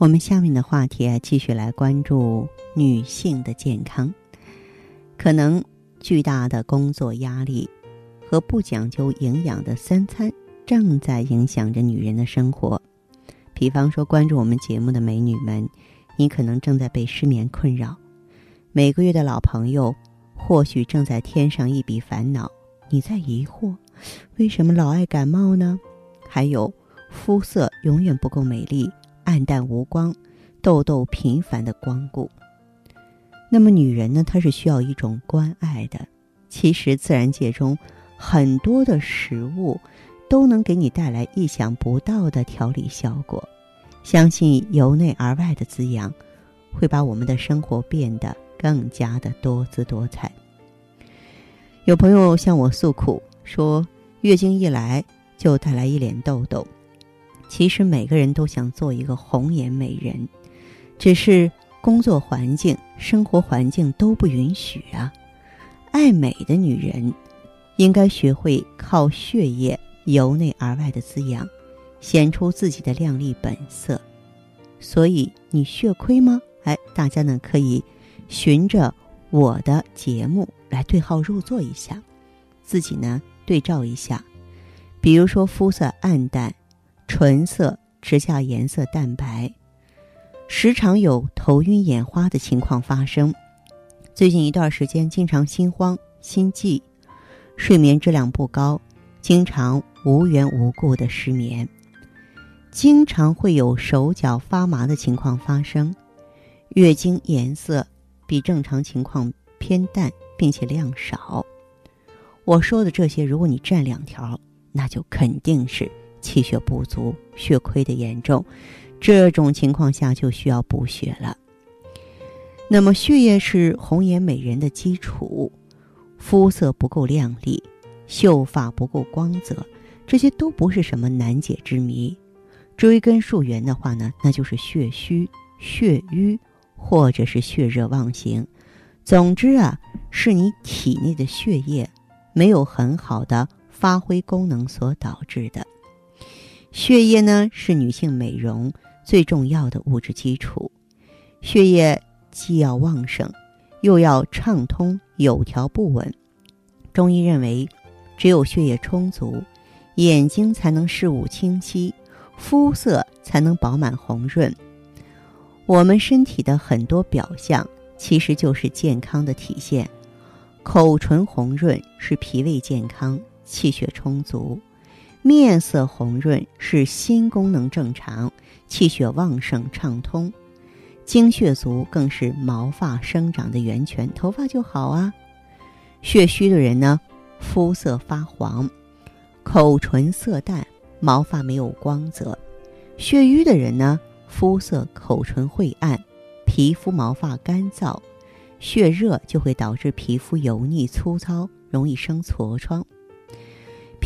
我们下面的话题啊，继续来关注女性的健康。可能巨大的工作压力和不讲究营养的三餐，正在影响着女人的生活。比方说，关注我们节目的美女们，你可能正在被失眠困扰；每个月的老朋友，或许正在添上一笔烦恼。你在疑惑，为什么老爱感冒呢？还有，肤色永远不够美丽。暗淡无光，痘痘频繁的光顾。那么女人呢？她是需要一种关爱的。其实自然界中很多的食物都能给你带来意想不到的调理效果。相信由内而外的滋养，会把我们的生活变得更加的多姿多彩。有朋友向我诉苦说，月经一来就带来一脸痘痘。其实每个人都想做一个红颜美人，只是工作环境、生活环境都不允许啊。爱美的女人，应该学会靠血液由内而外的滋养，显出自己的靓丽本色。所以你血亏吗？哎，大家呢可以循着我的节目来对号入座一下，自己呢对照一下。比如说肤色暗淡。唇色、指甲颜色淡白，时常有头晕眼花的情况发生。最近一段时间，经常心慌、心悸，睡眠质量不高，经常无缘无故的失眠，经常会有手脚发麻的情况发生。月经颜色比正常情况偏淡，并且量少。我说的这些，如果你占两条，那就肯定是。气血不足、血亏的严重，这种情况下就需要补血了。那么，血液是红颜美人的基础，肤色不够亮丽，秀发不够光泽，这些都不是什么难解之谜。追根溯源的话呢，那就是血虚、血瘀，或者是血热妄行。总之啊，是你体内的血液没有很好的发挥功能所导致的。血液呢是女性美容最重要的物质基础，血液既要旺盛，又要畅通有条不紊。中医认为，只有血液充足，眼睛才能视物清晰，肤色才能饱满红润。我们身体的很多表象其实就是健康的体现，口唇红润是脾胃健康，气血充足。面色红润是心功能正常，气血旺盛畅通，精血足更是毛发生长的源泉，头发就好啊。血虚的人呢，肤色发黄，口唇色淡，毛发没有光泽；血瘀的人呢，肤色口唇晦暗，皮肤毛发干燥，血热就会导致皮肤油腻粗糙，容易生痤疮。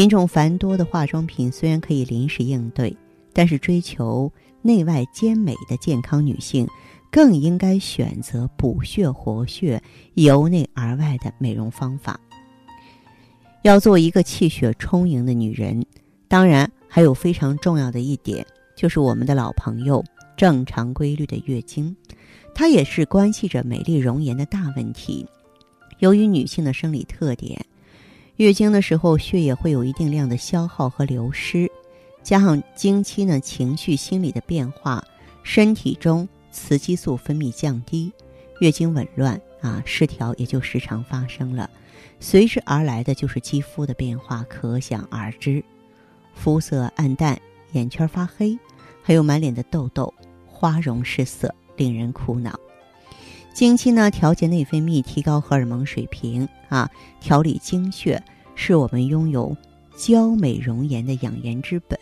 品种繁多的化妆品虽然可以临时应对，但是追求内外兼美的健康女性，更应该选择补血活血、由内而外的美容方法。要做一个气血充盈的女人，当然还有非常重要的一点，就是我们的老朋友正常规律的月经，它也是关系着美丽容颜的大问题。由于女性的生理特点。月经的时候，血液会有一定量的消耗和流失，加上经期呢，情绪、心理的变化，身体中雌激素分泌降低，月经紊乱啊，失调也就时常发生了。随之而来的就是肌肤的变化，可想而知，肤色暗淡，眼圈发黑，还有满脸的痘痘，花容失色，令人苦恼。经期呢，调节内分泌，提高荷尔蒙水平啊，调理经血，是我们拥有娇美容颜的养颜之本。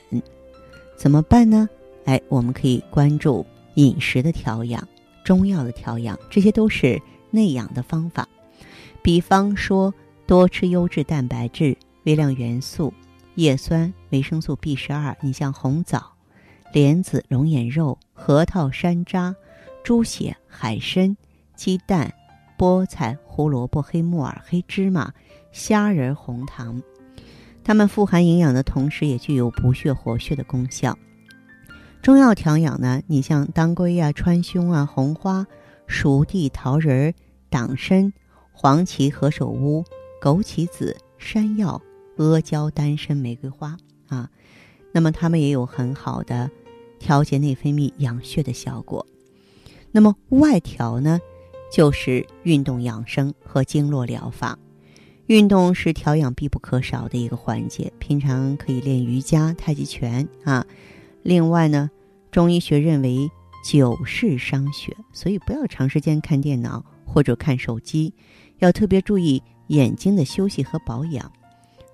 怎么办呢？哎，我们可以关注饮食的调养、中药的调养，这些都是内养的方法。比方说，多吃优质蛋白质、微量元素、叶酸、维生素 B 十二。你像红枣、莲子、龙眼肉、核桃、山楂、猪血、海参、鸡蛋、菠菜、胡萝卜、黑木耳、黑芝麻、虾仁、红糖，它们富含营养的同时，也具有补血活血的功效。中药调养呢，你像当归啊、川芎啊、红花、熟地、桃仁、党参、黄芪、何首乌、枸杞子、山药、阿胶、丹参、玫瑰花啊，那么它们也有很好的调节内分泌、养血的效果。那么外调呢，就是运动养生和经络疗法。运动是调养必不可少的一个环节，平常可以练瑜伽、太极拳啊。另外呢，中医学认为久视伤血，所以不要长时间看电脑或者看手机，要特别注意眼睛的休息和保养，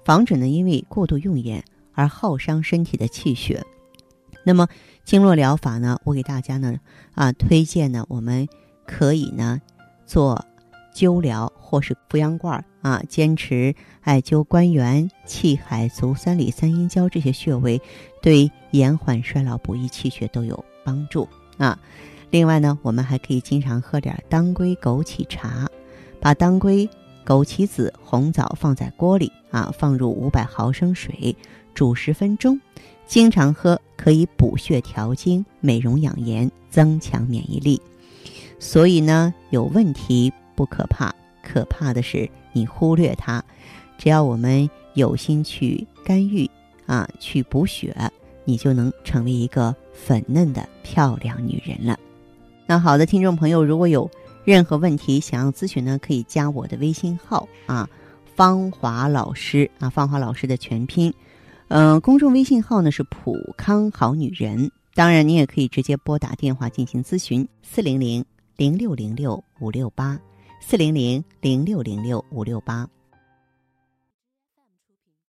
防止呢因为过度用眼而耗伤身体的气血。那么经络疗法呢，我给大家呢啊推荐呢，我们可以呢做灸疗或是扶阳罐啊，坚持艾灸关元、气海、足三里、三阴交这些穴位，对延缓衰老、补益气血都有帮助啊。另外呢，我们还可以经常喝点当归枸杞茶，把当归、枸杞子、红枣放在锅里啊，放入五百毫升水，煮十分钟，经常喝可以补血调经、美容养颜、增强免疫力。所以呢，有问题不可怕，可怕的是。你忽略它，只要我们有心去干预啊，去补血，你就能成为一个粉嫩的漂亮女人了。那好的，听众朋友，如果有任何问题想要咨询呢，可以加我的微信号啊，芳华老师啊，芳华老师的全拼，嗯，公众微信号呢是普康好女人。当然，你也可以直接拨打电话进行咨询，四零零零六零六五六八。四零零零六零六五六八。